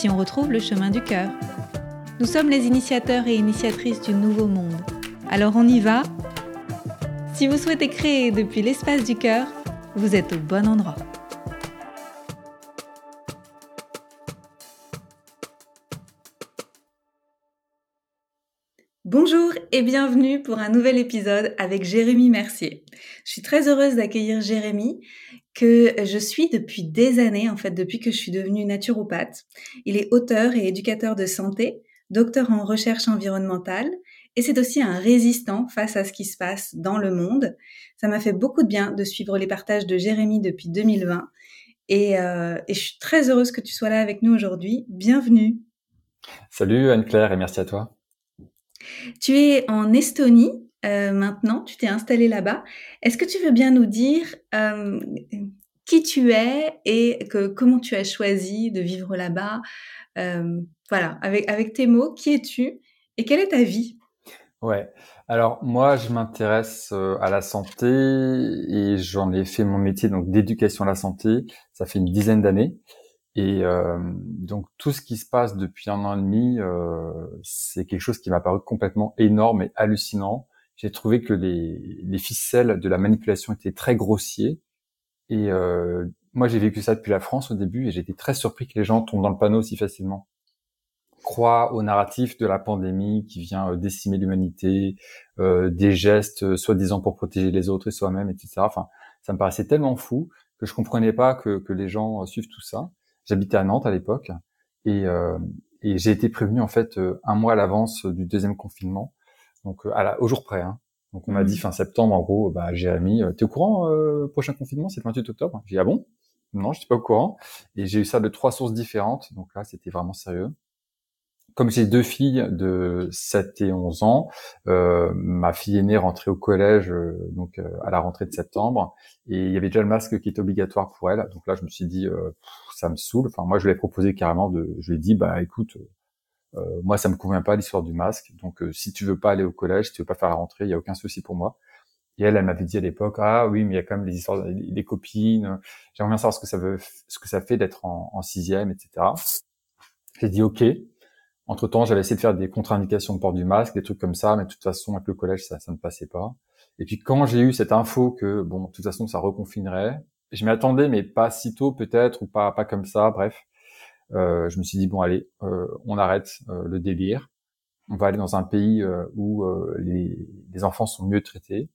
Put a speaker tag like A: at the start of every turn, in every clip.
A: si on retrouve le chemin du cœur. Nous sommes les initiateurs et initiatrices du nouveau monde. Alors on y va Si vous souhaitez créer depuis l'espace du cœur, vous êtes au bon endroit. Bonjour et bienvenue pour un nouvel épisode avec Jérémy Mercier. Je suis très heureuse d'accueillir Jérémy que je suis depuis des années, en fait, depuis que je suis devenue naturopathe. Il est auteur et éducateur de santé, docteur en recherche environnementale, et c'est aussi un résistant face à ce qui se passe dans le monde. Ça m'a fait beaucoup de bien de suivre les partages de Jérémy depuis 2020, et, euh, et je suis très heureuse que tu sois là avec nous aujourd'hui. Bienvenue.
B: Salut Anne-Claire et merci à toi.
A: Tu es en Estonie euh, maintenant, tu t'es installé là-bas. Est-ce que tu veux bien nous dire euh, qui tu es et que, comment tu as choisi de vivre là-bas? Euh, Voilà, avec, avec tes mots, qui es-tu et quelle est ta vie?
B: Ouais. Alors moi, je m'intéresse à la santé et j'en ai fait mon métier donc d'éducation à la santé. Ça fait une dizaine d'années. Et euh, donc tout ce qui se passe depuis un an et demi, euh, c'est quelque chose qui m'a paru complètement énorme et hallucinant j'ai trouvé que les, les, ficelles de la manipulation étaient très grossiers. Et euh, moi, j'ai vécu ça depuis la France au début et j'étais très surpris que les gens tombent dans le panneau si facilement. Croient au narratif de la pandémie qui vient euh, décimer l'humanité, euh, des gestes euh, soi-disant pour protéger les autres et soi-même, etc. Enfin, ça me paraissait tellement fou que je comprenais pas que, que les gens suivent tout ça. J'habitais à Nantes à l'époque et, euh, et j'ai été prévenu en fait un mois à l'avance du deuxième confinement donc euh, à la, au jour près. Hein. Donc on m'a dit mmh. fin septembre, en gros, bah Jérémy, euh, t'es au courant euh, prochain confinement, c'est le 28 octobre? J'ai dit ah bon? Non, je suis pas au courant. Et j'ai eu ça de trois sources différentes. Donc là, c'était vraiment sérieux. Comme j'ai deux filles de 7 et 11 ans, euh, ma fille aînée rentrait au collège donc à la rentrée de septembre et il y avait déjà le masque qui était obligatoire pour elle. Donc là, je me suis dit ça me saoule. Enfin moi, je lui ai proposé carrément de, je lui ai dit bah écoute, euh, moi, ça me convient pas l'histoire du masque. Donc, euh, si tu veux pas aller au collège, si tu veux pas faire la rentrée, il y a aucun souci pour moi. Et elle, elle m'avait dit à l'époque, ah oui, mais il y a quand même les histoires, des copines. J'aimerais bien savoir ce que ça veut, ce que ça fait d'être en, en sixième, etc. J'ai dit ok. Entre temps, j'avais essayé de faire des contre-indications de port du masque, des trucs comme ça, mais de toute façon, avec le collège, ça, ça ne passait pas. Et puis quand j'ai eu cette info que bon, de toute façon, ça reconfinerait, je m'y attendais, mais pas si tôt peut-être ou pas pas comme ça. Bref, euh, je me suis dit bon allez, euh, on arrête euh, le délire. On va aller dans un pays où les, les, enfants sont mieux traités,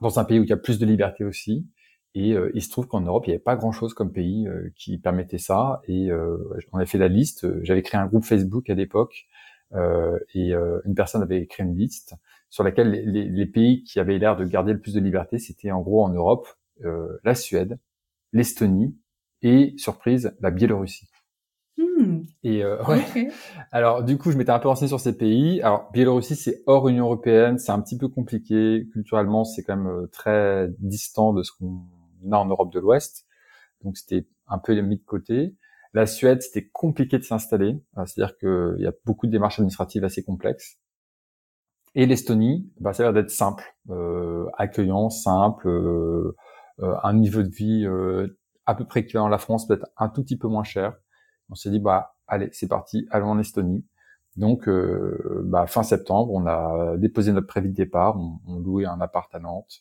B: dans un pays où il y a plus de liberté aussi. Et il se trouve qu'en Europe, il n'y avait pas grand-chose comme pays qui permettait ça. Et on a fait la liste. J'avais créé un groupe Facebook à l'époque, et une personne avait créé une liste sur laquelle les, les pays qui avaient l'air de garder le plus de liberté, c'était en gros en Europe la Suède, l'Estonie et surprise la Biélorussie.
A: Hmm.
B: Et euh, ouais. Alors du coup, je m'étais un peu renseigné sur ces pays. Alors Biélorussie, c'est hors Union européenne, c'est un petit peu compliqué culturellement, c'est quand même euh, très distant de ce qu'on a en Europe de l'Ouest. Donc c'était un peu mis de côté. La Suède, c'était compliqué de s'installer, euh, c'est-à-dire qu'il y a beaucoup de démarches administratives assez complexes. Et l'Estonie, bah, ça a l'air d'être simple, euh, accueillant, simple, euh, un niveau de vie à peu près équivalent à la France, peut-être un tout petit peu moins cher. On s'est dit bah allez, c'est parti, allons en Estonie. Donc euh, bah, fin septembre, on a déposé notre prévis de départ, on, on, louait un appart à Nantes,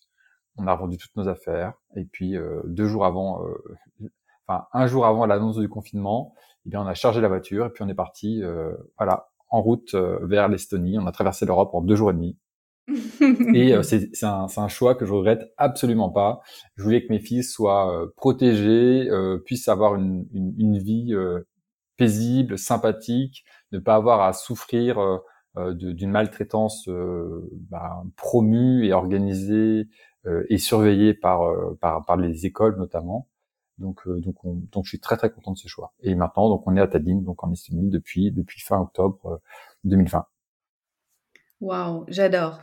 B: on a vendu toutes nos affaires et puis euh, deux jours avant, euh, enfin un jour avant l'annonce du confinement, eh bien on a chargé la voiture et puis on est parti, voilà, en route vers l'Estonie. On a traversé l'Europe en deux jours et demi. Et c'est un, un, choix que je regrette absolument pas. Je voulais que mes filles soient protégées, puissent avoir une, une, une vie paisible, sympathique, ne pas avoir à souffrir euh, euh, d'une maltraitance euh, bah, promue et organisée et surveillée par, par, par les écoles notamment. Donc, donc, donc, je suis très très content de ce choix. Et maintenant, donc, on est à Tallinn, donc en Estonie depuis depuis fin octobre 2020.
A: Waouh, j'adore.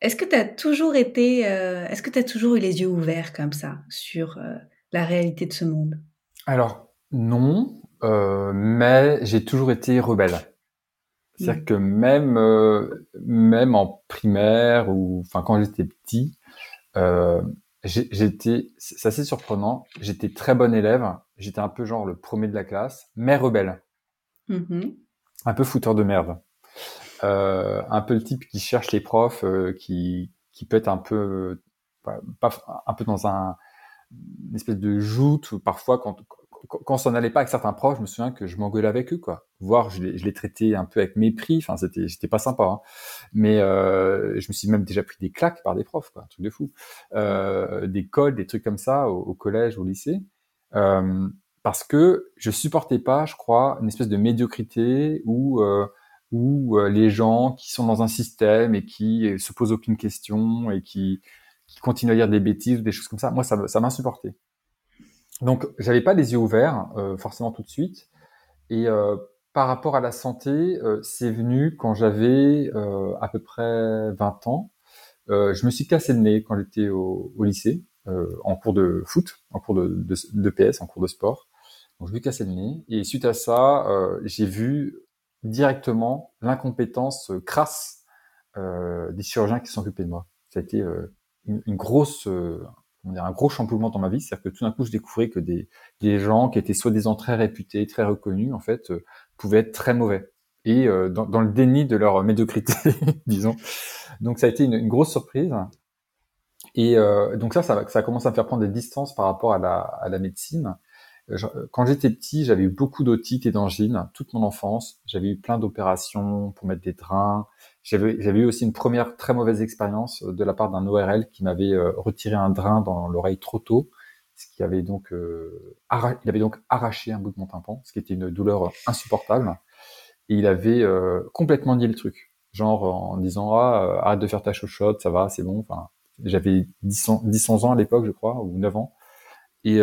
A: Est-ce que tu as toujours été, est-ce que tu as toujours eu les yeux ouverts comme ça sur la réalité de ce monde?
B: Alors non, mais j'ai toujours été rebelle. C'est-à-dire mmh. que même euh, même en primaire ou enfin quand j'étais petit, euh, j'étais c'est assez surprenant. J'étais très bon élève. J'étais un peu genre le premier de la classe, mais rebelle. Mmh un peu fouteur de merde. Euh, un peu le type qui cherche les profs, euh, qui qui peut être un peu pas, un peu dans un une espèce de joute parfois quand quand ça n'allait pas avec certains profs, je me souviens que je m'engueulais avec eux, quoi. Voire je les, je les traitais un peu avec mépris. Enfin, c'était, c'était pas sympa. Hein. Mais euh, je me suis même déjà pris des claques par des profs, quoi. Un truc de fou. Euh, des codes, des trucs comme ça au, au collège, au lycée. Euh, parce que je supportais pas, je crois, une espèce de médiocrité où euh, où euh, les gens qui sont dans un système et qui se posent aucune question et qui qui continuent à dire des bêtises ou des choses comme ça. Moi, ça, ça m'insupportait. Donc, j'avais pas les yeux ouverts euh, forcément tout de suite. Et euh, par rapport à la santé, euh, c'est venu quand j'avais à peu près 20 ans. je me suis cassé le nez quand j'étais au, lycée, en cours de foot, en cours de, de, PS, en cours de sport. Donc, je me suis cassé le nez. Et suite à ça, j'ai vu directement l'incompétence crasse des chirurgiens qui s'occupaient de moi. Ça a été une, une, grosse on un gros chamboulement dans ma vie, c'est-à-dire que tout d'un coup, je découvrais que des, des gens qui étaient soi-disant très réputés, très reconnus, en fait, euh, pouvaient être très mauvais et euh, dans, dans, le déni de leur médiocrité, disons. Donc, ça a été une, une grosse surprise. Et euh, donc ça, ça, ça commence à me faire prendre des distances par rapport à la, à la médecine. Quand j'étais petit, j'avais eu beaucoup d'otite et d'angines toute mon enfance. J'avais eu plein d'opérations pour mettre des drains. J'avais, eu aussi une première très mauvaise expérience euh, de la part d'un ORL qui m'avait euh, retiré un drain dans l'oreille trop tôt, ce qui avait donc euh, il avait donc arraché un bout de mon tympan, ce qui était une douleur insupportable. Et il avait complètement nié le truc, genre en disant ah arrête de faire ta chochotte, ça va, c'est bon. Enfin, j'avais 10 ans, 10 ans à l'époque, je crois, ou 9 ans. Et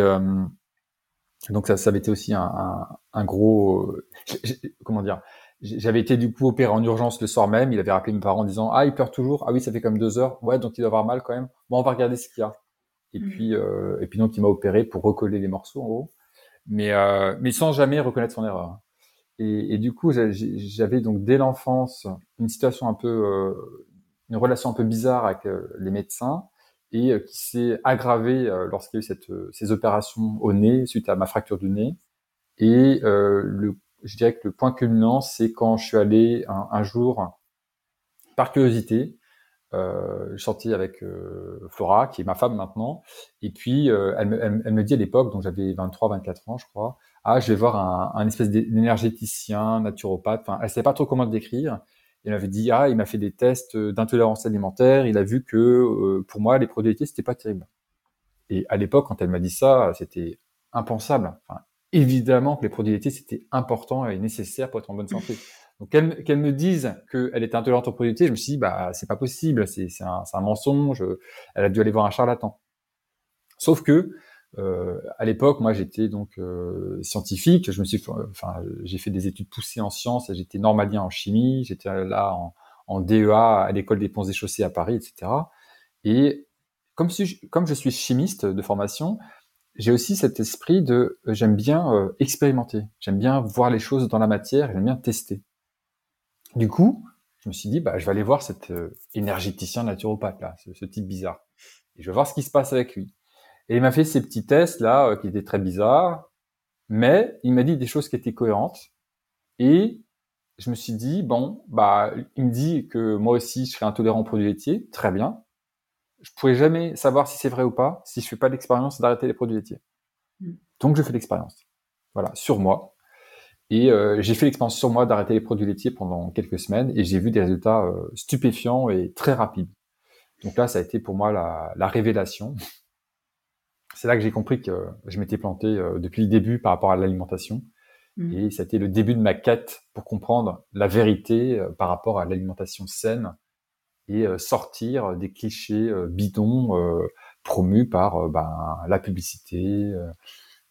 B: donc ça, ça avait été aussi un, un, un gros, comment dire, j'avais été du coup opéré en urgence le soir même. Il avait rappelé mes parents en disant ah il pleure toujours. Ah oui ça fait comme deux heures. Ouais donc il doit avoir mal quand même. Bon on va regarder ce qu'il y a. Et mmh. puis euh, et puis donc il m'a opéré pour recoller les morceaux en gros. Mais euh, mais sans jamais reconnaître son erreur. Et, et du coup j'avais donc dès l'enfance une situation un peu euh, une relation un peu bizarre avec euh, les médecins et euh, qui s'est aggravée lorsqu'il y a eu cette, ces opérations au nez suite à ma fracture du nez. Et je dirais que le point culminant, c'est quand je suis allé un, jour, par curiosité, euh, je sorti avec euh, Flora, qui est ma femme maintenant, et puis euh, elle, me, dit à l'époque, donc j'avais 23, 24 ans, je crois, ah, je vais voir un, un espèce d'énergéticien, naturopathe, enfin, elle savait pas trop comment le décrire. Elle m'avait dit, ah, il m'a fait des tests d'intolérance alimentaire, il a vu que euh, pour moi, les produits laitiers, c'était pas terrible. Et à l'époque, quand elle m'a dit ça, c'était impensable. Enfin, évidemment que les produits laitiers, c'était important et nécessaire pour être en bonne santé. Donc qu'elle me dise qu'elle était intolérante aux produits laitiers, je me suis dit, bah c'est pas possible, c'est un, un, mensonge, elle a dû aller voir un charlatan. Sauf que euh, à l'époque, moi j'étais donc euh, scientifique, je me suis, enfin j'ai fait des études poussées en sciences, j'étais normalien en chimie, j'étais là en, en, DEA à l'école des ponts et chaussées à Paris, etc. Et comme, je suis chimiste de formation, j'ai aussi cet esprit de euh, j'aime bien euh, expérimenter, j'aime bien voir les choses dans la matière, j'aime bien tester. Du coup, je me suis dit bah je vais aller voir cet euh, énergéticien naturopathe là, ce, type bizarre, et je vais voir ce qui se passe avec lui. Et il m'a fait ces petits tests là qui étaient très bizarres, mais il m'a dit des choses qui étaient cohérentes et je me suis dit bon bah il me dit que moi aussi je serais intolérant aux produits laitiers, très bien je pourrais jamais savoir si c'est vrai ou pas si je fais pas l'expérience d'arrêter les produits laitiers. Mm. Donc je fais l'expérience. Voilà, sur moi. Et euh, j'ai fait l'expérience sur moi d'arrêter les produits laitiers pendant quelques semaines et j'ai vu des résultats euh, stupéfiants et très rapides. Donc là, ça a été pour moi la, la révélation. C'est là que j'ai compris que je m'étais planté euh, depuis le début par rapport à l'alimentation. Mm. Et ça a été le début de ma quête pour comprendre la vérité par rapport à l'alimentation saine et euh, sortir des clichés euh, bidons euh, promus par ben, la publicité,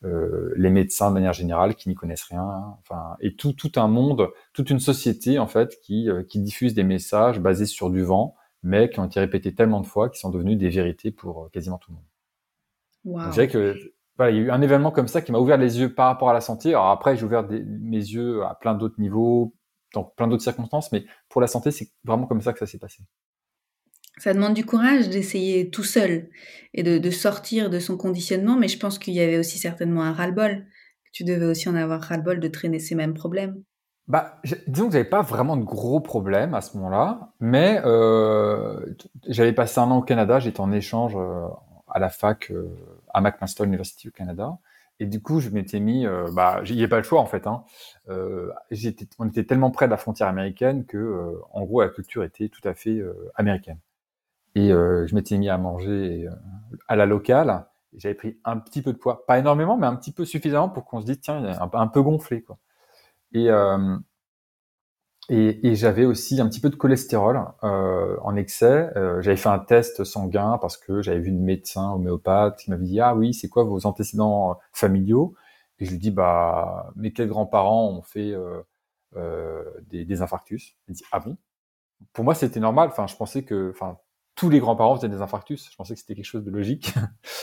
B: euh, les médecins de manière générale qui n'y connaissent rien, enfin, et tout, tout un monde, toute une société en fait qui, euh, qui diffuse des messages basés sur du vent, mais qui ont été répétés tellement de fois qu'ils sont devenus des vérités pour euh, quasiment tout le monde. Wow. Je que voilà, il y a eu un événement comme ça qui m'a ouvert les yeux par rapport à la santé. Alors après, j'ai ouvert mes yeux à plein d'autres niveaux, dans plein d'autres circonstances, mais pour la santé, c'est vraiment comme ça que ça s'est passé.
A: Ça demande du courage d'essayer tout seul et de, sortir de son conditionnement, mais je pense qu'il y avait aussi certainement un ras-le-bol. Tu devais aussi en avoir ras-le-bol de traîner ces mêmes problèmes.
B: Bah, disons que j'avais pas vraiment de gros problèmes à ce moment-là, mais euh, j'avais passé un an au Canada, j'étais en échange euh, à la fac euh, à McMaster University au Canada, et du coup je m'étais mis, euh, bah, il n'y a pas le choix en fait. Hein. Euh, on était tellement près de la frontière américaine que, euh, en gros, la culture était tout à fait américaine. Et je m'étais mis à manger à la locale. J'avais pris un petit peu de poids, pas énormément, mais un petit peu suffisamment pour qu'on se dise tiens, il est un, peu gonflé quoi. Et et, et j'avais aussi un petit peu de cholestérol euh, en excès. Euh, j'avais fait un test sanguin parce que j'avais vu une médecin homéopathe qui m'avait dit ah oui c'est quoi vos antécédents familiaux? Et je lui dis bah mes quels grands-parents ont fait euh, des, des infarctus? Il dit ah bon? Pour moi c'était normal. Enfin je pensais que enfin tous les grands-parents faisaient des infarctus. Je pensais que c'était quelque chose de logique.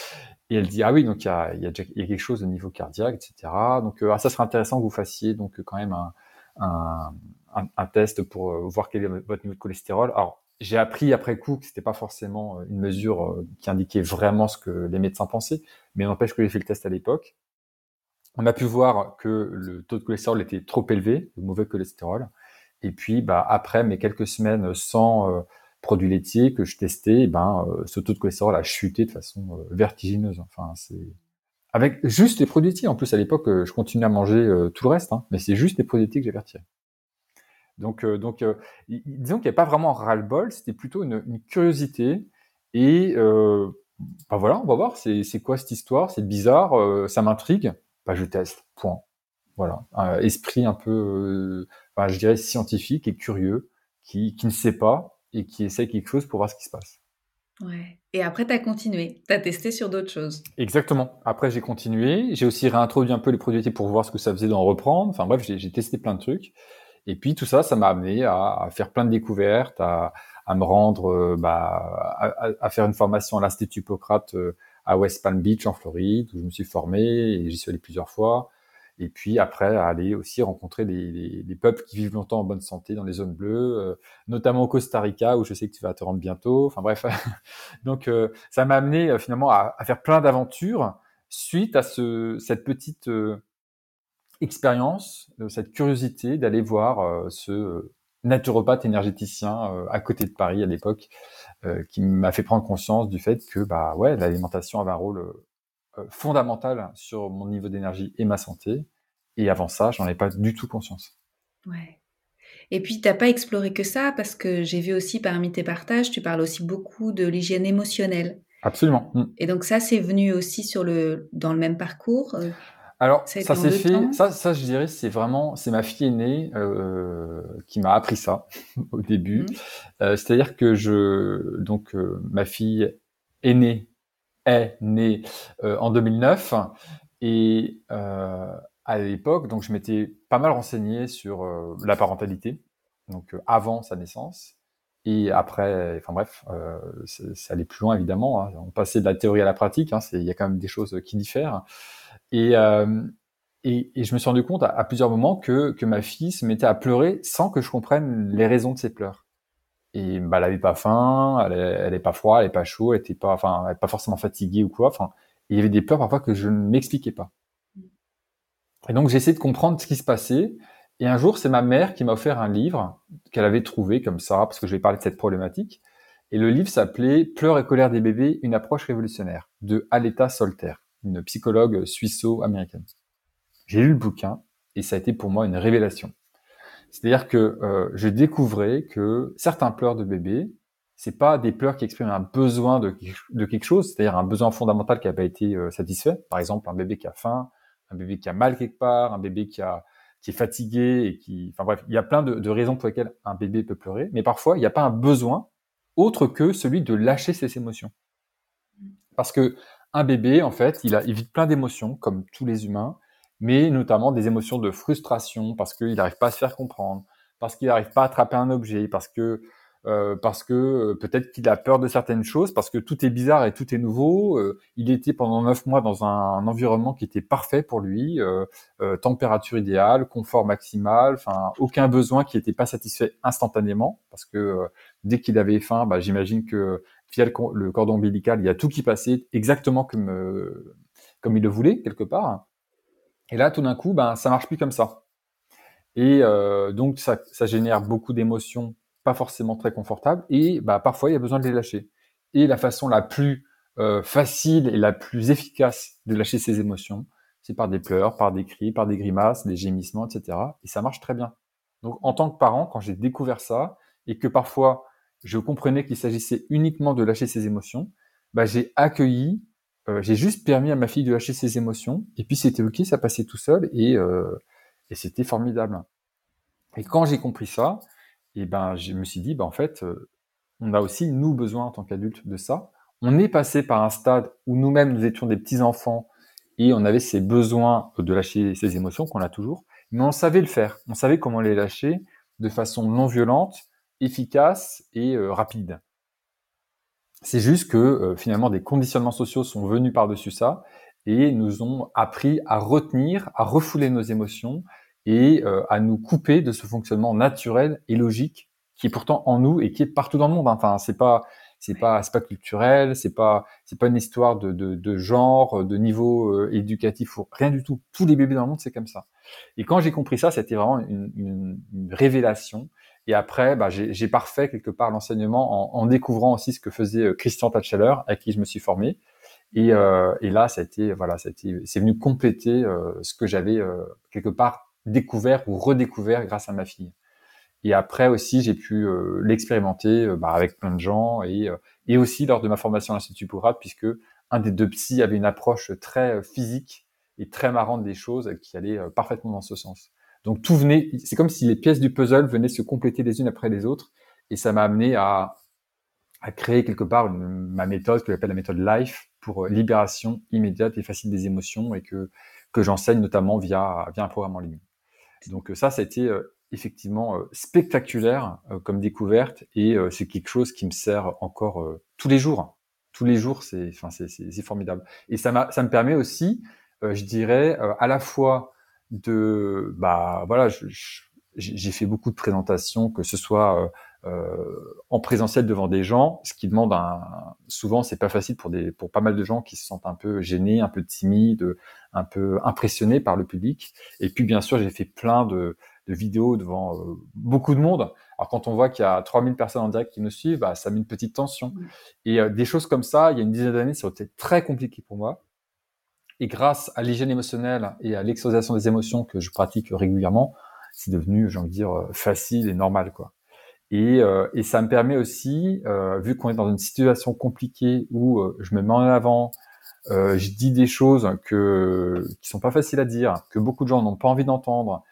B: Et elle dit ah oui donc il y a, y, a y a quelque chose au niveau cardiaque etc. Donc euh, ah, ça serait intéressant que vous fassiez donc quand même un, un, un, test pour euh, voir quel est votre niveau de cholestérol. Alors j'ai appris après coup que c'était pas forcément euh, une mesure qui indiquait vraiment ce que les médecins pensaient, mais n'empêche que j'ai fait le test à l'époque. On a pu voir que le taux de cholestérol était trop élevé, le mauvais cholestérol. Et puis bah après mes quelques semaines sans produits laitiers que je testais, eh ben, euh, ce taux de cholestérol a chuté de façon euh, vertigineuse. Enfin, c'est avec juste les produits. En plus, à l'époque, euh, je continuais à manger tout le reste, hein, mais c'est juste les produits laitiers que j'ai retirés. Donc, donc disons qu'il n'y a pas vraiment ras-le-bol, c'était plutôt une, curiosité. Et bah voilà, on va voir, c'est quoi cette histoire, c'est bizarre, ça m'intrigue, bah je teste, point. Voilà, un esprit un peu, je dirais scientifique et curieux, qui, qui ne sait pas, et qui essaie quelque chose pour voir ce qui se passe.
A: Ouais. Et après, tu as continué, tu as testé sur d'autres choses.
B: Exactement. Après, j'ai continué. J'ai aussi réintroduit un peu les produits pour voir ce que ça faisait d'en reprendre. Enfin bref, j'ai testé plein de trucs. Et puis tout ça, ça m'a amené à, faire plein de découvertes, à, me rendre, euh, bah, à, à, faire une formation à l'Institut Hippocrate euh, à West Palm Beach en Floride, où je me suis formé et j'y suis allé plusieurs fois et puis après aller aussi rencontrer des, peuples qui vivent longtemps en bonne santé dans les zones bleues, euh, notamment au Costa Rica où je sais que tu vas te rendre bientôt. Enfin bref, donc euh, ça m'a amené euh, finalement à, faire plein d'aventures suite à ce, cette petite expérience, cette curiosité d'aller voir ce naturopathe énergéticien à côté de Paris à l'époque, qui m'a fait prendre conscience du fait que bah ouais l'alimentation avait un rôle euh, fondamentale sur mon niveau d'énergie et ma santé. Et avant ça, j'en ai pas du tout conscience.
A: Ouais. Et puis, tu n'as pas exploré que ça, parce que j'ai vu aussi parmi tes partages, tu parles aussi beaucoup de l'hygiène émotionnelle.
B: Absolument. Mm.
A: Et donc ça, c'est venu aussi sur le, dans le même parcours euh,
B: Alors, ça, s'est fait, ça, ça, je dirais, c'est vraiment, c'est ma fille aînée euh, qui m'a appris ça au début. Mm. Euh, C'est-à-dire que je, donc, euh, ma fille aînée est né euh, en 2009 et euh, à l'époque, donc je m'étais pas mal renseigné sur euh, la parentalité, donc avant sa naissance et après, enfin bref, ça allait plus loin évidemment. Hein. On passait de la théorie à la pratique. Hein, il y a quand même des choses qui diffèrent. Et, et, et, je me suis rendu compte à, plusieurs moments que, que ma fille se mettait à pleurer sans que je comprenne les raisons de ses pleurs et bah, elle avait pas faim, elle, elle est pas froid, elle est pas chaud, elle était pas, enfin, elle pas forcément fatiguée ou quoi. Enfin, il y avait des peurs parfois que je ne m'expliquais pas. Et donc j'ai essayé de comprendre ce qui se passait. Et un jour, c'est ma mère qui m'a offert un livre qu'elle avait trouvé comme ça, parce que je vais parler de cette problématique. Et le livre s'appelait Pleurs et colère des bébés, une approche révolutionnaire de Aleta Solter, une psychologue suisse-américaine. J'ai lu le bouquin et ça a été pour moi une révélation. C'est-à-dire que euh, je découvrais que certains pleurs de bébé, c'est pas des pleurs qui expriment un besoin de, de quelque chose, c'est-à-dire un besoin fondamental qui n'a pas été euh, satisfait. Par exemple, un bébé qui a faim, un bébé qui a mal quelque part, un bébé qui a qui est fatigué et qui, enfin bref, il y a plein de, de raisons pour lesquelles un bébé peut pleurer, mais parfois il n'y a pas un besoin autre que celui de lâcher ses émotions. Parce que un bébé, en fait, il, a, il vit plein d'émotions, comme tous les humains, mais notamment des émotions de frustration parce qu'il n'arrive pas à se faire comprendre, parce qu'il n'arrive pas à attraper un objet, parce que euh, parce que euh, peut-être qu'il a peur de certaines choses, parce que tout est bizarre et tout est nouveau. Euh, il était pendant neuf mois dans un, environnement qui était parfait pour lui, température idéale, confort maximal, enfin aucun besoin qui n'était pas satisfait instantanément, parce que dès qu'il avait faim, bah, j'imagine que via le, cordon ombilical, il y a tout qui passait exactement comme comme il le voulait quelque part. Et là, tout d'un coup, ben ça marche plus comme ça. Et donc ça, ça génère beaucoup d'émotions pas forcément très confortables, et bah, parfois il y a besoin de les lâcher. Et la façon la plus euh, facile et la plus efficace de lâcher ses émotions, c'est par des pleurs, par des cris, par des grimaces, des gémissements, etc. Et ça marche très bien. Donc en tant que parent, quand j'ai découvert ça, et que parfois je comprenais qu'il s'agissait uniquement de lâcher ses émotions, bah, j'ai accueilli, euh, j'ai juste permis à ma fille de lâcher ses émotions, et puis c'était ok, ça passait tout seul, et, euh, et c'était formidable. Et quand j'ai compris ça, et ben je me suis dit, ben, en fait, euh, on a aussi, nous, besoin en tant qu'adultes de ça. On est passé par un stade où nous-mêmes, nous étions des petits-enfants et on avait ces besoins de lâcher ces émotions qu'on a toujours, mais on savait le faire. On savait comment les lâcher de façon non violente, efficace et euh, rapide. C'est juste que euh, finalement des conditionnements sociaux sont venus par-dessus ça et nous ont appris à retenir, à refouler nos émotions et euh, à nous couper de ce fonctionnement naturel et logique qui est pourtant en nous et qui est partout dans le monde. Enfin, c'est pas c'est pas c'est pas culturel, c'est pas c'est pas une histoire de, de, de genre, de niveau euh, éducatif ou rien du tout. Tous les bébés dans le monde c'est comme ça. Et quand j'ai compris ça, c'était vraiment une, une, révélation. Et après, bah, j'ai parfait quelque part l'enseignement en, en, découvrant aussi ce que faisait euh, Christian Tatcheller, avec qui je me suis formé. Et, euh, et là, ça a été, voilà, c'est venu compléter euh, ce que j'avais quelque part découvert ou redécouvert grâce à ma fille. Et après aussi, j'ai pu euh, l'expérimenter euh, bah, avec plein de gens et, euh, et aussi lors de ma formation à l'Institut Pourade, puisque un des deux psys avait une approche très physique et très marrante des choses qui allait parfaitement dans ce sens. Donc tout venait, c'est comme si les pièces du puzzle venaient se compléter les unes après les autres, et ça m'a amené à, à créer quelque part ma méthode que j'appelle la méthode LIFE pour libération immédiate et facile des émotions et que que j'enseigne notamment via via un programme en ligne. Donc ça, ça a été euh, effectivement euh, spectaculaire euh, comme découverte et c'est quelque chose qui me sert encore tous les jours. Tous les jours, c'est enfin c'est formidable. Et ça m'a ça me permet aussi, je dirais, à la fois de bah voilà, j'ai fait beaucoup de présentations, que ce soit euh, en présentiel devant des gens, ce qui demande un, souvent c'est pas facile pour des pour pas mal de gens qui se sentent un peu gênés, un peu timides, un peu impressionnés par le public. Et puis bien sûr j'ai fait plein de, de vidéos devant euh, beaucoup de monde. Alors quand on voit qu'il y a 3000 personnes en direct qui nous suivent, bah, ça met une petite tension. Et euh, des choses comme ça, il y a une dizaine d'années, ça a été très compliqué pour moi. Et grâce à l'hygiène émotionnelle et à l'exposition des émotions que je pratique régulièrement, c'est devenu, j'ai envie de dire, facile et normal, quoi. Et, euh, et, ça me permet aussi, euh, vu qu'on est dans une situation compliquée où euh, je me mets en avant, euh, je dis des choses que qui sont pas faciles à dire, que beaucoup de gens n'ont pas envie d'entendre,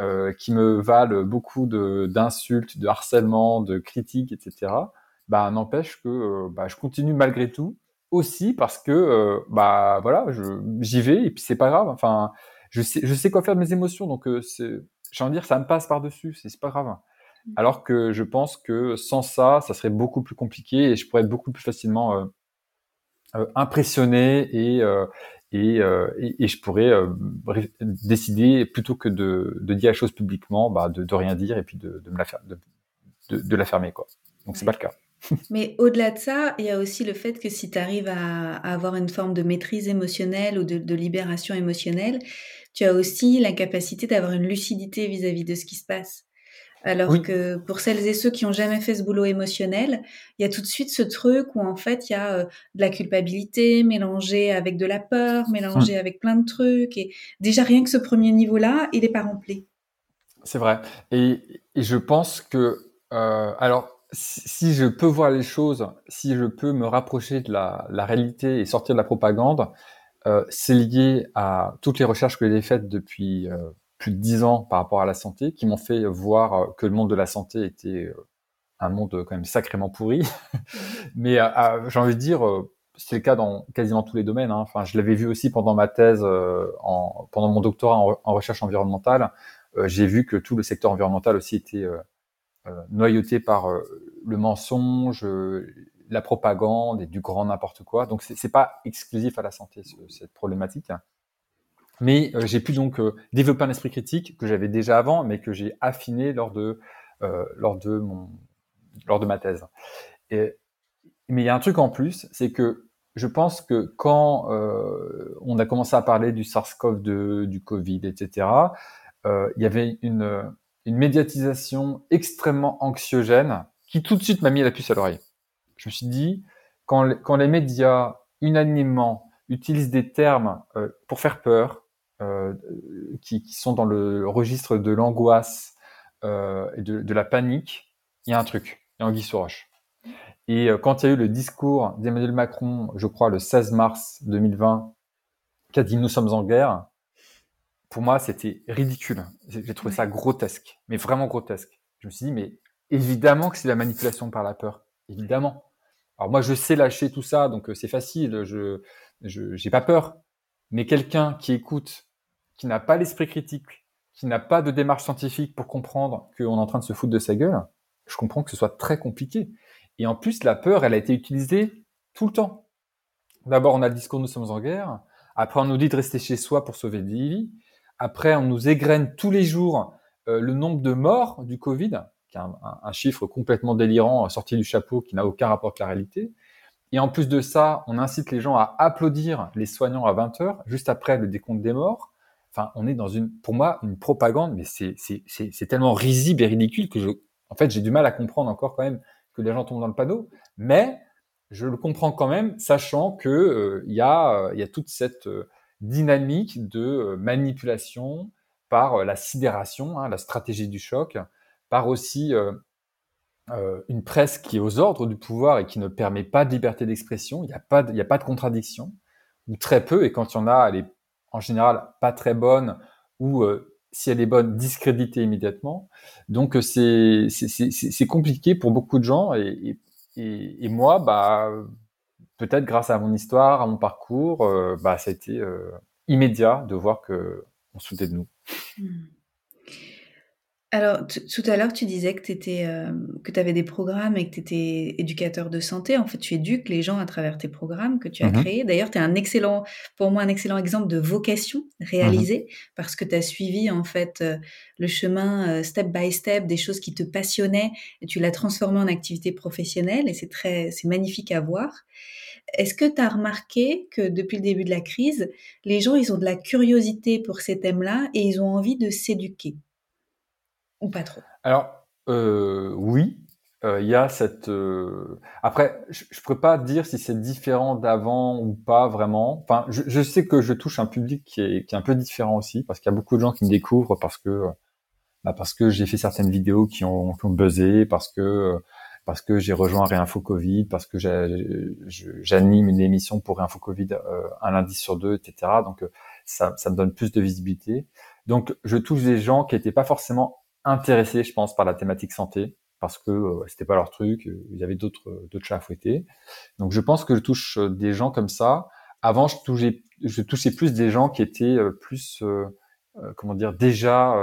B: euh, qui me valent beaucoup d'insultes, de, harcèlement, de critiques, etc. Bah n'empêche que bah, je continue malgré tout aussi parce que bah voilà, j'y vais et puis c'est pas grave. Enfin, je sais je sais quoi faire de mes émotions, donc c'est j'ai envie de dire ça me passe par dessus, c'est pas grave. Alors que je pense que sans ça, ça serait beaucoup plus compliqué et je pourrais être beaucoup plus facilement euh, euh, impressionné et, euh, et, et, je pourrais décider plutôt que de, de, dire la chose publiquement, bah, de, de, rien dire et puis de, de me la faire, de, de, la fermer quoi. Donc c'est pas le cas.
A: Mais au-delà de ça, il y a aussi le fait que si tu arrives à, avoir une forme de maîtrise émotionnelle ou de, de libération émotionnelle, tu as aussi la capacité d'avoir une lucidité vis à -vis de ce qui se passe. Alors que pour celles et ceux qui ont jamais fait ce boulot émotionnel, il y a tout de suite ce truc où en fait il y a euh, de la culpabilité mélangée avec de la peur, mélangée avec plein de trucs. Et déjà rien que ce premier niveau-là, il n'est pas rempli.
B: C'est vrai. Et, je pense que euh, alors si, je peux voir les choses, si je peux me rapprocher de la, réalité et sortir de la propagande, euh, c'est lié à toutes les recherches que j'ai faites depuis plus de dix ans par rapport à la santé, qui m'ont fait voir euh, que le monde de la santé était euh, un monde quand même sacrément pourri. Mais euh, j'ai envie de dire, c'est le cas dans quasiment tous les domaines. Hein. Enfin, je l'avais vu aussi pendant ma thèse, en, pendant mon doctorat en, recherche environnementale. J'ai vu que tout le secteur environnemental aussi était noyauté par le mensonge, la propagande et du grand n'importe quoi. Donc c'est pas exclusif à la santé cette problématique. Mais euh, j'ai pu donc euh, développer un esprit critique que j'avais déjà avant, mais que j'ai affiné lors de euh, lors de mon lors de ma thèse. Et, mais il y a un truc en plus, c'est que je pense que quand on a commencé à parler du SARS-CoV-2, du Covid, etc., il y avait une, une médiatisation extrêmement anxiogène qui tout de suite m'a mis la puce à l'oreille. Je me suis dit, quand, les médias unanimement utilisent des termes pour faire peur, euh, qui, sont dans le registre de l'angoisse euh, et de, la panique, il y a un truc, il y a Anguille sous roche. Et euh, quand il y a eu le discours d'Emmanuel Macron, je crois le 16 mars 2020, qui a dit nous sommes en guerre, pour moi c'était ridicule. J'ai trouvé ça grotesque, mais vraiment grotesque. Je me suis dit mais évidemment que c'est la manipulation par la peur, évidemment. Alors moi je sais lâcher tout ça, donc c'est facile, je j'ai pas peur. Mais quelqu'un qui écoute qui n'a pas l'esprit critique, qui n'a pas de démarche scientifique pour comprendre qu'on est en train de se foutre de sa gueule, je comprends que ce soit très compliqué. Et en plus, la peur, elle a été utilisée tout le temps. D'abord, on a le discours nous sommes en guerre. Après, on nous dit de rester chez soi pour sauver des vies. Après, on nous égrène tous les jours euh, le nombre de morts du Covid, qui est un, chiffre complètement délirant, sorti du chapeau, qui n'a aucun rapport avec la réalité. Et en plus de ça, on incite les gens à applaudir les soignants à 20 heures, juste après le décompte des morts. Enfin, on est dans une, pour moi, une propagande, mais c'est, tellement risible et ridicule que je, en fait, j'ai du mal à comprendre encore quand même que les gens tombent dans le panneau. Mais je le comprends quand même, sachant que euh, il y a, euh, y a toute cette euh, dynamique de manipulation par la sidération, hein, la stratégie du choc, par aussi une presse qui est aux ordres du pouvoir et qui ne permet pas de liberté d'expression. Il n'y a pas, de, a pas de contradiction ou très peu. Et quand il y en a, elle est en général pas très bonne ou euh, si elle est bonne, discréditée immédiatement. Donc euh, c'est c'est compliqué pour beaucoup de gens et, et, et moi, bah peut-être grâce à mon histoire, à mon parcours, euh, bah ça a été immédiat de voir que on de nous. Mmh.
A: Alors, tout à l'heure, tu disais que tu euh, avais des programmes et que tu étais éducateur de santé. En fait, tu éduques les gens à travers tes programmes que tu as mmh créés. D'ailleurs, tu es un excellent, pour moi, un excellent exemple de vocation mmh réalisée parce que tu as suivi, en fait, euh, le chemin euh, step by step des choses qui te passionnaient et tu l'as transformé en activité professionnelle et c'est très, c'est magnifique à voir. Est-ce que tu as remarqué que depuis le début de la crise, les gens, ils ont de la curiosité pour ces thèmes-là et ils ont envie de s'éduquer? Ou pas trop?
B: Alors, euh, oui, euh, il y a cette. Euh, après, je, ne pourrais pas dire si c'est différent d'avant ou pas vraiment. Enfin, je, sais que je touche un public qui est, un peu différent aussi, parce qu'il y a beaucoup de gens qui me découvrent parce que bah que j'ai fait certaines vidéos qui ont, qui ont buzzé, parce que parce que j'ai rejoint Réinfo Covid, parce que j'anime une émission pour Réinfo Covid un lundi sur deux, etc. Donc ça, ça me donne plus de visibilité. Donc je touche des gens qui n'étaient pas forcément intéressés, je pense, par la thématique santé parce que euh, c'était pas leur truc, euh, il y avait d'autres euh, d'autres chats à fouetter. Donc je pense que je touche des gens comme ça. Avant, je touchais je touchais plus des gens qui étaient plus comment dire déjà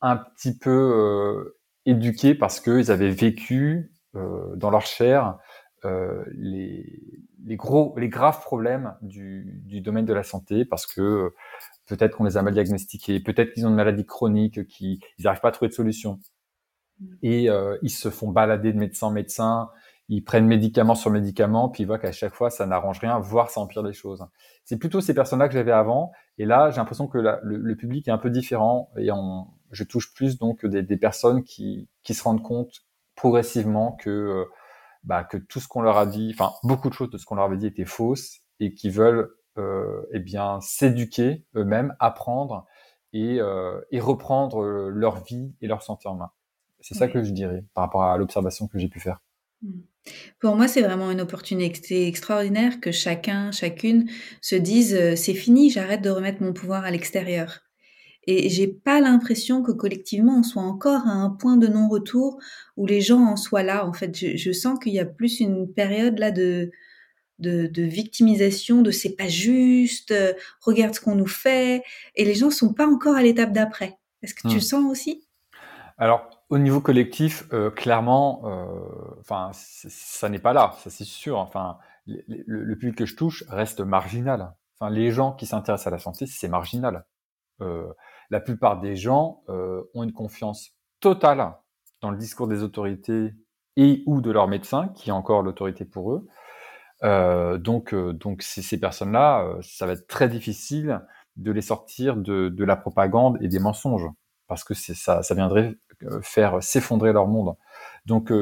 B: un petit peu éduqués parce qu'ils avaient vécu dans leur chair les, les gros les graves problèmes du, du domaine de la santé parce que peut-être qu'on les a mal diagnostiqués, peut-être qu'ils ont une maladie chronique, qu'ils n'arrivent pas à trouver de solution. Mm. Et euh, ils se font balader de médecin en médecin, ils prennent médicament sur médicament, puis ils voient qu'à chaque fois, ça n'arrange rien, voire ça empire les choses. C'est plutôt ces personnes-là que j'avais avant, et là, j'ai l'impression que le, public est un peu différent, et on, je touche plus donc des, des personnes qui, qui, se rendent compte progressivement que, euh, bah, que tout ce qu'on leur a dit, enfin beaucoup de choses de ce qu'on leur avait dit était fausse, et qui veulent euh, eh bien s'éduquer eux-mêmes, apprendre et, euh, et, reprendre leur vie et leur santé en main. C'est ça que je dirais par rapport à l'observation que j'ai pu faire.
A: Mmh. Pour moi, c'est vraiment une opportunité extraordinaire que chacun, chacune se dise c'est fini, j'arrête de remettre mon pouvoir à l'extérieur. Et j'ai pas l'impression que collectivement on soit encore à un point de non-retour où les gens en soient là. En fait, je, je sens qu'il y a plus une période là de de, de victimisation, de c'est pas juste, euh, regarde ce qu'on nous fait, et les gens sont pas encore à l'étape d'après. Est-ce que tu le hmm. sens aussi?
B: Alors, au niveau collectif, euh, clairement, euh, enfin, ça n'est pas là, ça c'est sûr. Enfin, le, le, public que je touche reste marginal. Enfin, les gens qui s'intéressent à la santé, c'est marginal. La plupart des gens ont une confiance totale dans le discours des autorités et ou de leurs médecins, qui est encore l'autorité pour eux. Euh, donc, euh, donc ces, personnes-là, euh, ça va être très difficile de les sortir de, la propagande et des mensonges, parce que ça, ça viendrait faire s'effondrer leur monde. Donc,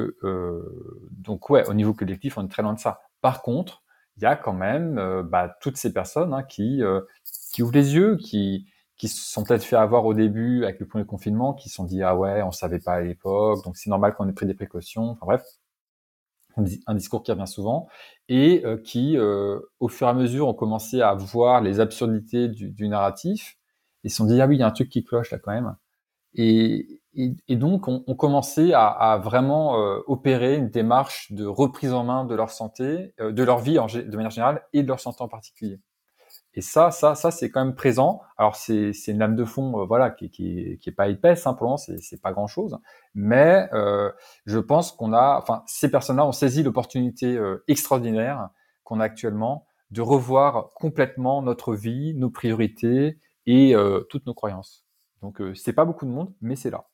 B: donc ouais, au niveau collectif, on est très loin de ça. Par contre, il y a quand même bah, toutes ces personnes hein, qui ouvrent les yeux, qui qui se sont peut-être fait avoir au début avec le premier confinement, qui se sont dit ah ouais, on savait pas à l'époque, donc c'est normal qu'on ait pris des précautions. Enfin bref, un discours qui revient souvent et euh, qui, euh, au fur et à mesure, ont commencé à voir les absurdités du, narratif et se sont dit ah oui, il y a un truc qui cloche là quand même. Et, et, donc, on, on commençait à, vraiment euh, opérer une démarche de reprise en main de leur santé, de leur vie de manière générale et de leur santé en particulier. Et ça, ça, ça, c'est quand même présent. Alors c'est une lame de fond, euh, voilà, qui qui qui est pas épaisse hein, pour c'est pas grand chose. Mais euh, je pense qu'on a, enfin, ces personnes-là ont saisi l'opportunité euh, extraordinaire qu'on a actuellement de revoir complètement notre vie, nos priorités et toutes nos croyances. Donc c'est pas beaucoup de monde, mais c'est là.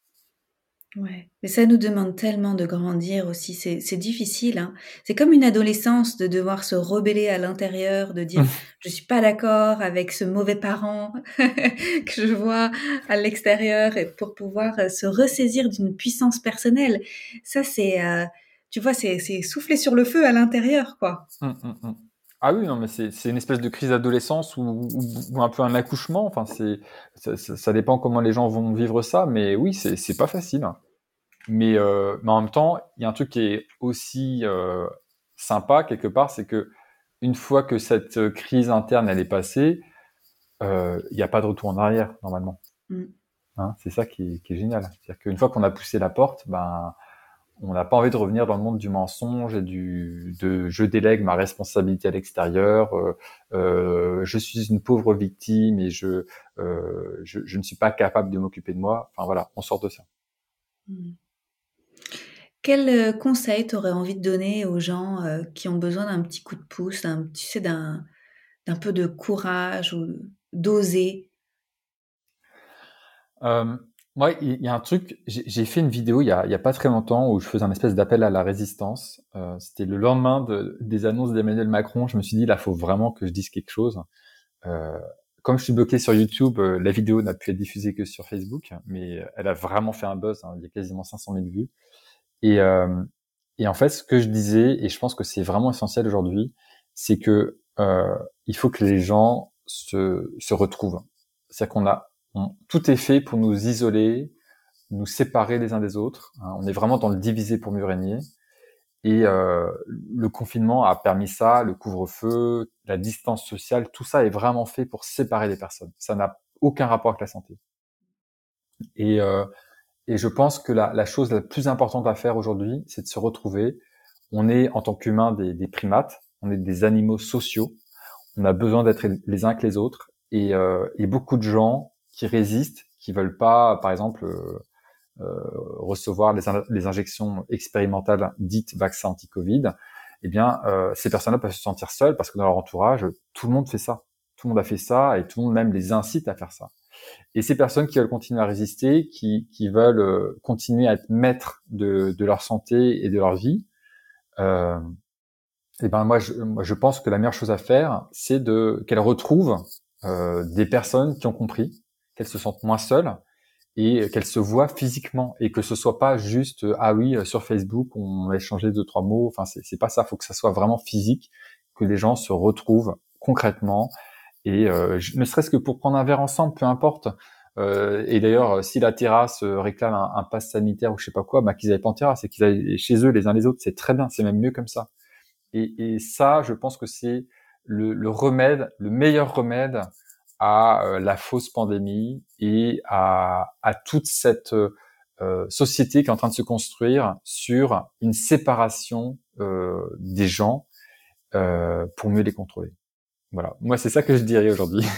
A: Ouais, mais ça nous demande tellement de grandir aussi. C'est, c'est difficile. Hein. C'est comme une adolescence de devoir se rebeller à l'intérieur, de dire je suis pas d'accord avec ce mauvais parent que je vois à l'extérieur, et pour pouvoir euh, se ressaisir d'une puissance personnelle. Ça, c'est, euh, tu vois, c'est, c'est souffler sur le feu à l'intérieur, quoi. Hum, hum,
B: hum. Ah oui, non, mais c'est, une espèce de crise d'adolescence ou, ou, un peu un accouchement. Enfin, c'est, ça, ça, dépend comment les gens vont vivre ça, mais oui, c'est, c'est pas facile. Mais, euh, mais en même temps, il y a un truc qui est aussi euh, sympa quelque part, c'est que une fois que cette crise interne elle est passée, euh, il n'y a pas de retour en arrière normalement. Mm. Hein, c'est ça qui est, qui est génial. C'est-à-dire qu'une fois qu'on a poussé la porte, ben on n'a pas envie de revenir dans le monde du mensonge et du de je délègue ma responsabilité à l'extérieur. Euh, euh, je suis une pauvre victime et je, euh, je, je ne suis pas capable de m'occuper de moi. Enfin voilà, on sort de ça. Mm.
A: Quel euh, conseil tu aurais envie de donner aux gens euh, qui ont besoin d'un petit coup de pouce, un, tu sais, d'un, d'un peu de courage ou d'oser?
B: Euh, Moi, il y a un truc, j'ai fait une vidéo il y, a, pas très longtemps où je faisais un espèce d'appel à la résistance. C'était le lendemain de, des annonces d'Emmanuel Macron. Je me suis dit, là, faut vraiment que je dise quelque chose. Comme je suis bloqué sur YouTube, la vidéo n'a pu être diffusée que sur Facebook, mais elle a vraiment fait un buzz. Hein, il y a quasiment 500 000 vues. Et, euh, et en fait, ce que je disais, et je pense que c'est vraiment essentiel aujourd'hui, c'est que euh, il faut que les gens se, se retrouvent. C'est-à-dire qu'on a tout est fait pour nous isoler, nous séparer les uns des autres. Hein. on est vraiment dans le diviser pour mieux régner. Et euh, le confinement a permis ça, le couvre-feu, la distance sociale, tout ça est vraiment fait pour séparer les personnes. Ça n'a aucun rapport avec la santé. Et, euh, et je pense que la, la, chose la plus importante à faire aujourd'hui, c'est de se retrouver. On est en tant qu'humains des, des, primates, on est des animaux sociaux. On a besoin d'être les uns que les autres. Et, euh, et, beaucoup de gens qui résistent, qui veulent pas, par exemple, euh, euh recevoir les, les, injections expérimentales dites vaccins anti-Covid, eh bien, euh, ces personnes-là peuvent se sentir seules parce que dans leur entourage, tout le monde fait ça. Tout le monde a fait ça et tout le monde même les incite à faire ça. Et ces personnes qui veulent continuer à résister, qui, qui veulent euh, continuer à être maîtres de, de, leur santé et de leur vie, euh, et eh ben moi je, moi je pense que la meilleure chose à faire, c'est de qu'elles retrouvent euh, des personnes qui ont compris, qu'elles se sentent moins seules et qu'elles se voient physiquement et que ce soit pas juste ah oui sur Facebook on a échangé deux trois mots. Enfin c'est pas ça. Faut que ça soit vraiment physique, que les gens se retrouvent concrètement et euh, ne serait-ce que pour prendre un verre ensemble, peu importe. Euh, et d'ailleurs, si la terrasse euh, réclame un, un pass sanitaire ou je sais pas quoi, bah, qu'ils aillent pas en terrasse et qu'ils aillent chez eux les uns les autres, c'est très bien, c'est même mieux comme ça. Et, et ça, je pense que c'est le, le, remède, le meilleur remède à la fausse pandémie et à, à toute cette euh, société qui est en train de se construire sur une séparation euh, des gens euh, pour mieux les contrôler. Voilà. Moi, c'est ça que je dirais aujourd'hui.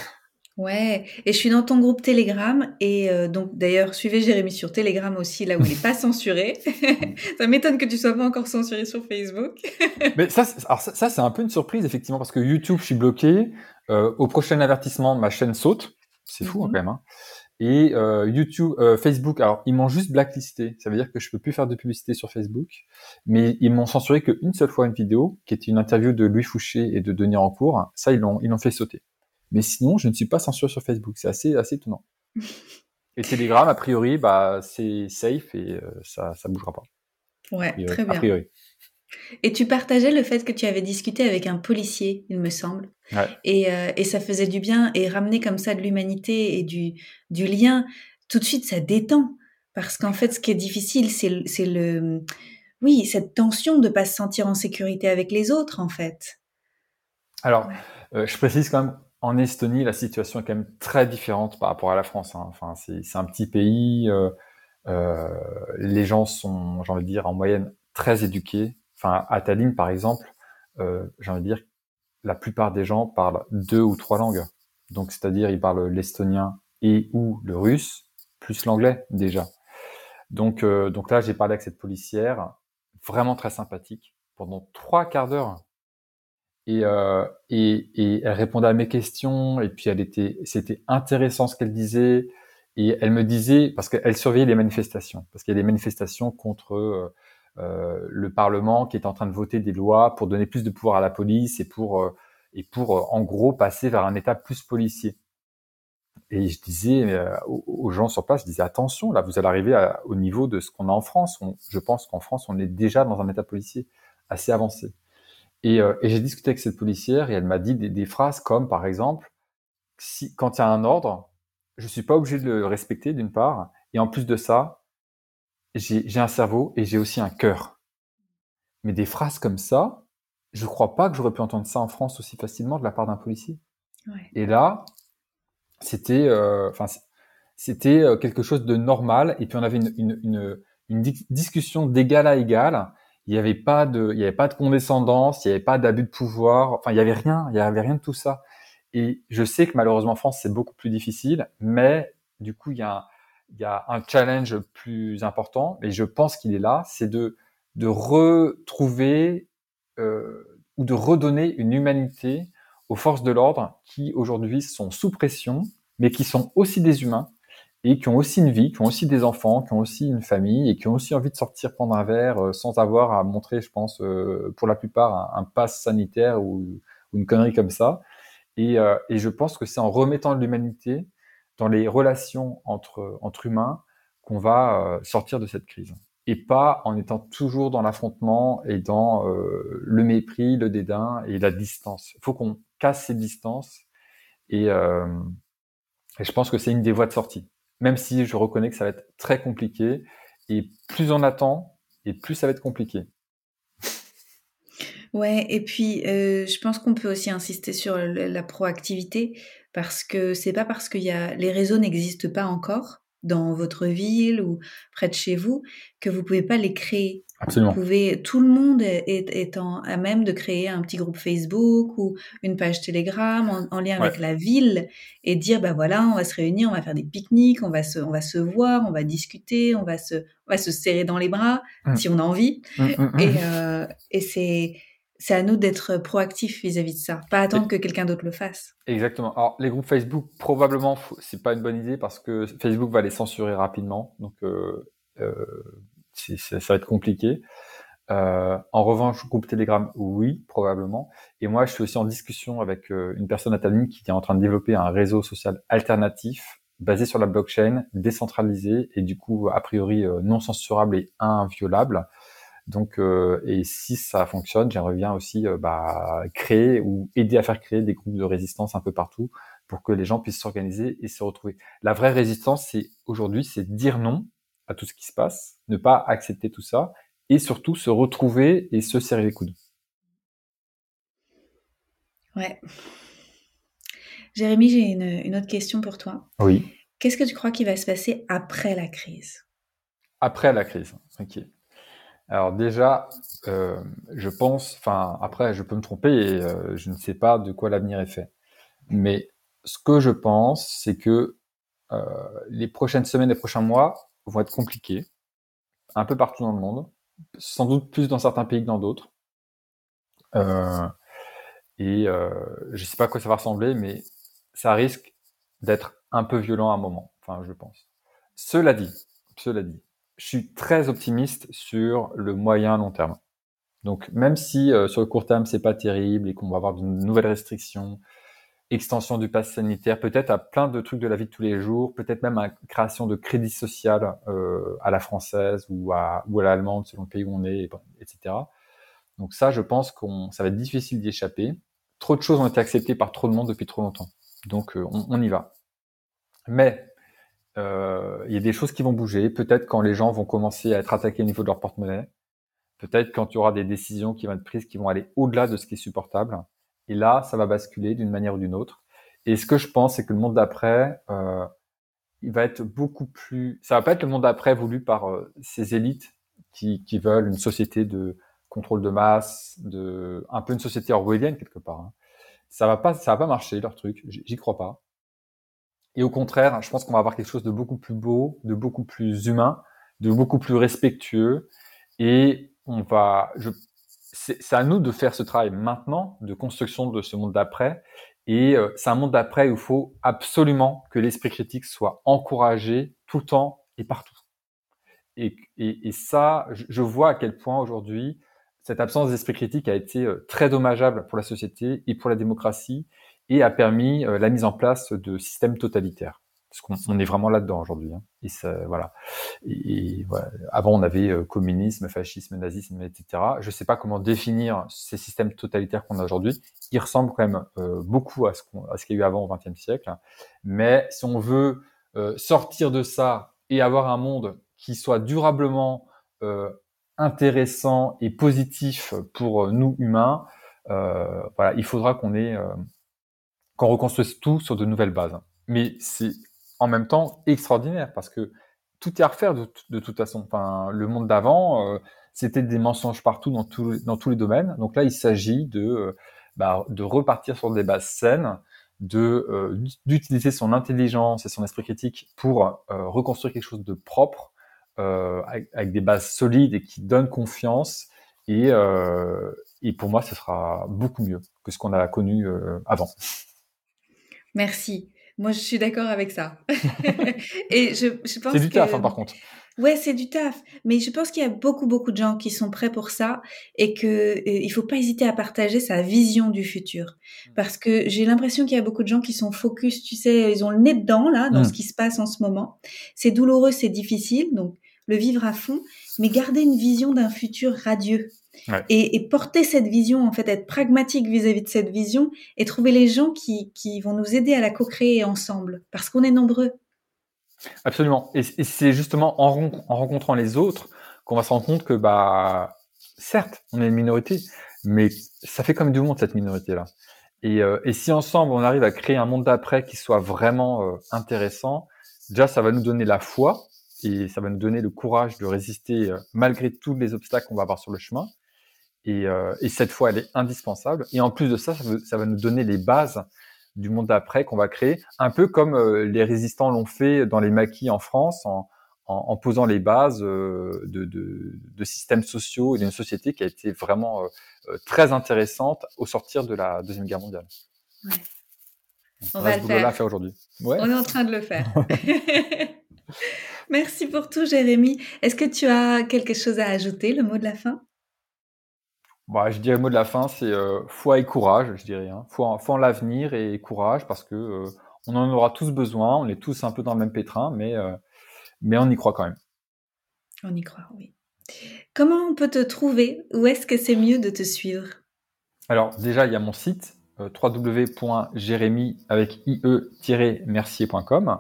A: Ouais, et je suis dans ton groupe Telegram et euh, donc d'ailleurs suivez Jérémy sur Telegram aussi là où il n'est pas censuré. ça m'étonne que tu sois pas encore censuré sur Facebook.
B: Mais ça, alors ça, c'est un peu une surprise effectivement parce que YouTube, je suis bloqué. Euh, au prochain avertissement, ma chaîne saute. C'est fou hein, mhm. quand même. Hein. Et euh, YouTube, euh, Facebook, alors ils m'ont juste blacklisté. Ça veut dire que je peux plus faire de publicité sur Facebook, mais ils m'ont censuré qu'une seule fois une vidéo, qui était une interview de Louis Fouché et de Denis Rancourt. Ça, ils l'ont, ils l'ont fait sauter. Mais sinon, je ne suis pas censuré sur Facebook. C'est assez, assez étonnant. et Telegram, a priori, bah, c'est safe et euh, ça, ça bougera pas.
A: Ouais, très bien. A priori. Et tu partageais le fait que tu avais discuté avec un policier, il me semble. Ouais. Et, euh, et, ça faisait du bien et ramener comme ça de l'humanité et du, du lien, tout de suite, ça détend. Parce qu'en fait, ce qui est difficile, c'est le, oui, cette tension de ne pas se sentir en sécurité avec les autres, en fait.
B: Alors, euh, je précise quand même en Estonie, la situation est quand même très différente par rapport à la France. Hein. Enfin, c'est un petit pays. Euh, les gens sont, j'ai envie de dire, en moyenne très éduqués. À Tallinn, par exemple, euh, j'ai envie de dire, la plupart des gens parlent deux ou trois langues. Donc, c'est-à-dire, ils parlent l'estonien et ou le russe, plus l'anglais déjà. Donc, euh, donc là, j'ai parlé avec cette policière, vraiment très sympathique, pendant trois quarts d'heure et, euh, et, et, elle répondait à mes questions et puis elle était c'était intéressant ce qu'elle disait et elle me disait parce qu'elle surveillait les manifestations parce qu'il y a des manifestations contre le Parlement qui est en train de voter des lois pour donner plus de pouvoir à la police et pour euh, et pour euh, en gros passer vers un État plus policier. Et je disais euh, aux, gens sur place je disais attention là vous allez arriver au niveau de ce qu'on a en France. Je pense qu'en France on est déjà dans un État policier assez avancé. Et, euh, et j'ai discuté avec cette policière et elle m'a dit des, des, phrases comme, par exemple, si, quand il y a un ordre, je suis pas obligé de le respecter d'une part, et en plus de ça, j'ai un cerveau et j'ai aussi un cœur. Mais des phrases comme ça, je crois pas que j'aurais pu entendre ça en France aussi facilement de la part d'un policier. Ouais. Et là, c'était, euh, enfin, c'était euh, quelque chose de normal. Et puis on avait une, une, une, une discussion d'égal à égal il n'y avait pas de, il y avait pas de condescendance, il n'y avait pas d'abus de pouvoir. Enfin, il y avait rien, il y avait rien de tout ça. Et je sais que malheureusement en France c'est beaucoup plus difficile, mais du coup il y a, il y a un challenge plus important. Et je pense qu'il est là, c'est de de retrouver euh, ou de redonner une humanité aux forces de l'ordre qui aujourd'hui sont sous pression, mais qui sont aussi des humains et qui ont aussi une vie, qui ont aussi des enfants, qui ont aussi une famille et qui ont aussi envie de sortir prendre un verre euh, sans avoir à montrer, je pense, euh, pour la plupart, un, pass sanitaire ou, une connerie comme ça. Et, euh, et je pense que c'est en remettant l'humanité dans les relations entre, entre humains qu'on va sortir de cette crise. Et pas en étant toujours dans l'affrontement et dans le mépris, le dédain et la distance. Il faut qu'on casse ces distances et, et je pense que c'est une des voies de sortie même si je reconnais que ça va être très compliqué. Et plus on attend, et plus ça va être compliqué.
A: Ouais, et puis euh, je pense qu'on peut aussi insister sur la proactivité parce que c'est pas parce que y a, les réseaux n'existent pas encore dans votre ville ou près de chez vous que vous pouvez pas les créer.
B: Absolument.
A: Vous pouvez, tout le monde est, est en, à même de créer un petit groupe Facebook ou une page Telegram en, lien avec la ville et dire bah voilà, on va se réunir, on va faire des pique-niques, on va se, on va se voir, on va discuter, on va se, on va se serrer dans les bras mmh. si on a envie. Mmh, mmh, et, euh, et c'est, c'est à nous d'être proactifs vis-à-vis de ça, pas attendre que quelqu'un d'autre le fasse.
B: Exactement. Alors les groupes Facebook, probablement, c'est pas une bonne idée parce que Facebook va les censurer rapidement, donc euh, euh, ça va être compliqué. Euh, en revanche, groupe Telegram, oui, probablement. Et moi, je suis aussi en discussion avec euh, une personne à Tallinn qui est en train de développer un réseau social alternatif basé sur la blockchain, décentralisé et du coup, a priori, euh, non censurable et inviolable. Donc, euh, et si ça fonctionne, j'aimerais bien aussi bah, créer ou aider à faire créer des groupes de résistance un peu partout pour que les gens puissent s'organiser et se retrouver. La vraie résistance, c'est aujourd'hui, c'est dire non à tout ce qui se passe, ne pas accepter tout ça, et surtout se retrouver et se serrer les coudes.
A: Ouais. Jérémy, j'ai une, autre question pour toi.
B: Oui.
A: Qu'est-ce que tu crois qui va se passer après la crise?
B: Après la crise, ok. Alors déjà, euh, je pense, enfin après, je peux me tromper et euh, je ne sais pas de quoi l'avenir est fait. Mais ce que je pense, c'est que euh, les prochaines semaines, les prochains mois vont être compliqués, un peu partout dans le monde, sans doute plus dans certains pays que dans d'autres. Euh, et euh, je sais pas à quoi ça va ressembler, mais ça risque d'être un peu violent à un moment. Enfin, je pense. Cela dit, cela dit, je suis très optimiste sur le moyen long terme. Donc, même si euh, sur le court terme c'est pas terrible et qu'on va avoir de nouvelles restrictions, extension du pass sanitaire, peut-être à plein de trucs de la vie de tous les jours, peut-être même à création de crédit social euh, à la française ou à, ou à l'allemande selon le pays où on est, etc. Donc ça, je pense qu'on ça va être difficile d'y échapper. Trop de choses ont été acceptées par trop de monde depuis trop longtemps. Donc euh, on, on, y va. Mais euh, il y a des choses qui vont bouger. Peut-être quand les gens vont commencer à être attaqués au niveau de leur porte-monnaie. Peut-être quand il y aura des décisions qui vont être prises qui vont aller au-delà de ce qui est supportable. Et là, ça va basculer d'une manière ou d'une autre. Et ce que je pense, c'est que le monde d'après, euh, il va être beaucoup plus. Ça va pas être le monde d'après voulu par euh, ces élites qui, qui, veulent une société de contrôle de masse, de un peu une société orwellienne quelque part. Hein. Ça va pas, ça va pas marcher leur truc. J'y crois pas. Et au contraire, je pense qu'on va avoir quelque chose de beaucoup plus beau, de beaucoup plus humain, de beaucoup plus respectueux. Et on va, c'est à nous de faire ce travail maintenant de construction de ce monde d'après. Et euh, c'est un monde d'après où il faut absolument que l'esprit critique soit encouragé tout le temps et partout. Et ça, je vois à quel point aujourd'hui cette absence d'esprit critique a été euh, très dommageable pour la société et pour la démocratie et a permis euh, la mise en place de systèmes totalitaires parce qu'on est vraiment là-dedans aujourd'hui. Hein. Et ça, voilà. Et. Avant, on avait euh, communisme, fascisme, nazisme, etc. Je ne sais pas comment définir ces systèmes totalitaires qu'on a aujourd'hui. Ils ressemblent quand même euh, beaucoup à ce qu'il y a eu avant au XXe siècle. Mais si on veut euh, sortir de ça et avoir un monde qui soit durablement euh, intéressant et positif pour nous humains, voilà, il faudra qu'on ait qu'on reconstruise tout sur de nouvelles bases. Mais c'est en même temps extraordinaire parce que tout est à refaire de, toute façon. Enfin, le monde d'avant, euh, c'était des mensonges partout dans, tous les domaines. Donc là, il s'agit de, euh, bah, repartir sur des bases saines, de euh, d'utiliser son intelligence et son esprit critique pour reconstruire quelque chose de propre, avec, avec, des bases solides et qui donnent confiance. Et, et pour moi, ce sera beaucoup mieux que ce qu'on a connu avant.
A: Merci. Moi, je suis d'accord avec ça. et je, je pense
B: C'est du taf, hein, par contre.
A: Ouais, c'est du taf. Mais je pense qu'il y a beaucoup, beaucoup de gens qui sont prêts pour ça et que euh, il faut pas hésiter à partager sa vision du futur. Mmh. Parce que j'ai l'impression qu'il y a beaucoup de gens qui sont focus, tu sais, ils ont le nez dedans, là, dans mmh. ce qui se passe en ce moment. C'est douloureux, c'est difficile. Donc, le vivre à fond, mais garder une vision d'un futur radieux. Et, et, porter cette vision, en fait, être pragmatique vis-à-vis de cette vision et trouver les gens qui, qui vont nous aider à la co-créer ensemble, parce qu'on est nombreux.
B: Absolument. Et, et c'est justement en, en, rencontrant les autres qu'on va se rendre compte que, bah, certes, on est une minorité, mais ça fait comme du monde cette minorité-là. Et, euh, et, si ensemble on arrive à créer un monde d'après qui soit vraiment euh, intéressant, déjà ça va nous donner la foi et ça va nous donner le courage de résister euh, malgré tous les obstacles qu'on va avoir sur le chemin. Et, euh, et, cette fois, elle est indispensable. Et en plus de ça, ça, veut, ça va nous donner les bases du monde d'après qu'on va créer, un peu comme euh, les résistants l'ont fait dans les maquis en France, en, en, en posant les bases euh, de, de, de, systèmes sociaux et d'une société qui a été vraiment très intéressante au sortir de la Deuxième Guerre mondiale.
A: Ouais. On, on va le faire.
B: faire aujourd'hui.
A: Ouais. On est en train de le faire. Merci pour tout, Jérémy. Est-ce que tu as quelque chose à ajouter, le mot de la fin?
B: Bah, je dirais le mot de la fin, c'est euh, foi et courage, je dirais. Hein. Foi, foi en l'avenir et courage, parce que euh, on en aura tous besoin. On est tous un peu dans le même pétrin, mais euh, mais on y croit quand même.
A: On y croit, oui. Comment on peut te trouver? Où est-ce que c'est mieux de te suivre?
B: Alors déjà, il y a mon site www.jérémy avec ie-mercier.com.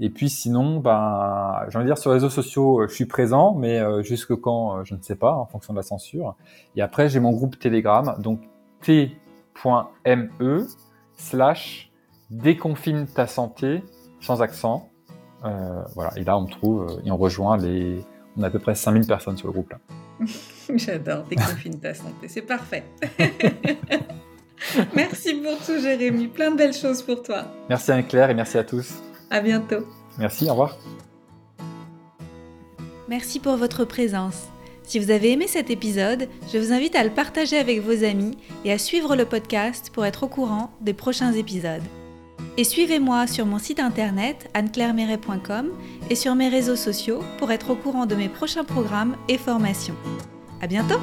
B: Et puis sinon, ben, j'ai envie de dire sur les réseaux sociaux, je suis présent, mais euh, jusque quand, euh, je ne sais pas, en fonction de la censure. Et après, j'ai mon groupe Telegram, donc t.me slash déconfine ta santé sans accent. Euh, voilà. Et là, on me trouve et on rejoint les, on a à peu près 5000 personnes sur le groupe là.
A: J'adore, déconfine ta santé, c'est parfait. merci pour tout, Jérémy. Plein de belles choses pour toi.
B: Merci Anne-Claire et merci à tous.
A: À bientôt.
B: Merci, au revoir.
A: Merci pour votre présence. Si vous avez aimé cet épisode, je vous invite à le partager avec vos amis et à suivre le podcast pour être au courant des prochains épisodes. Et suivez-moi sur mon site internet anneclairemeret.com et sur mes réseaux sociaux pour être au courant de mes prochains programmes et formations. À bientôt!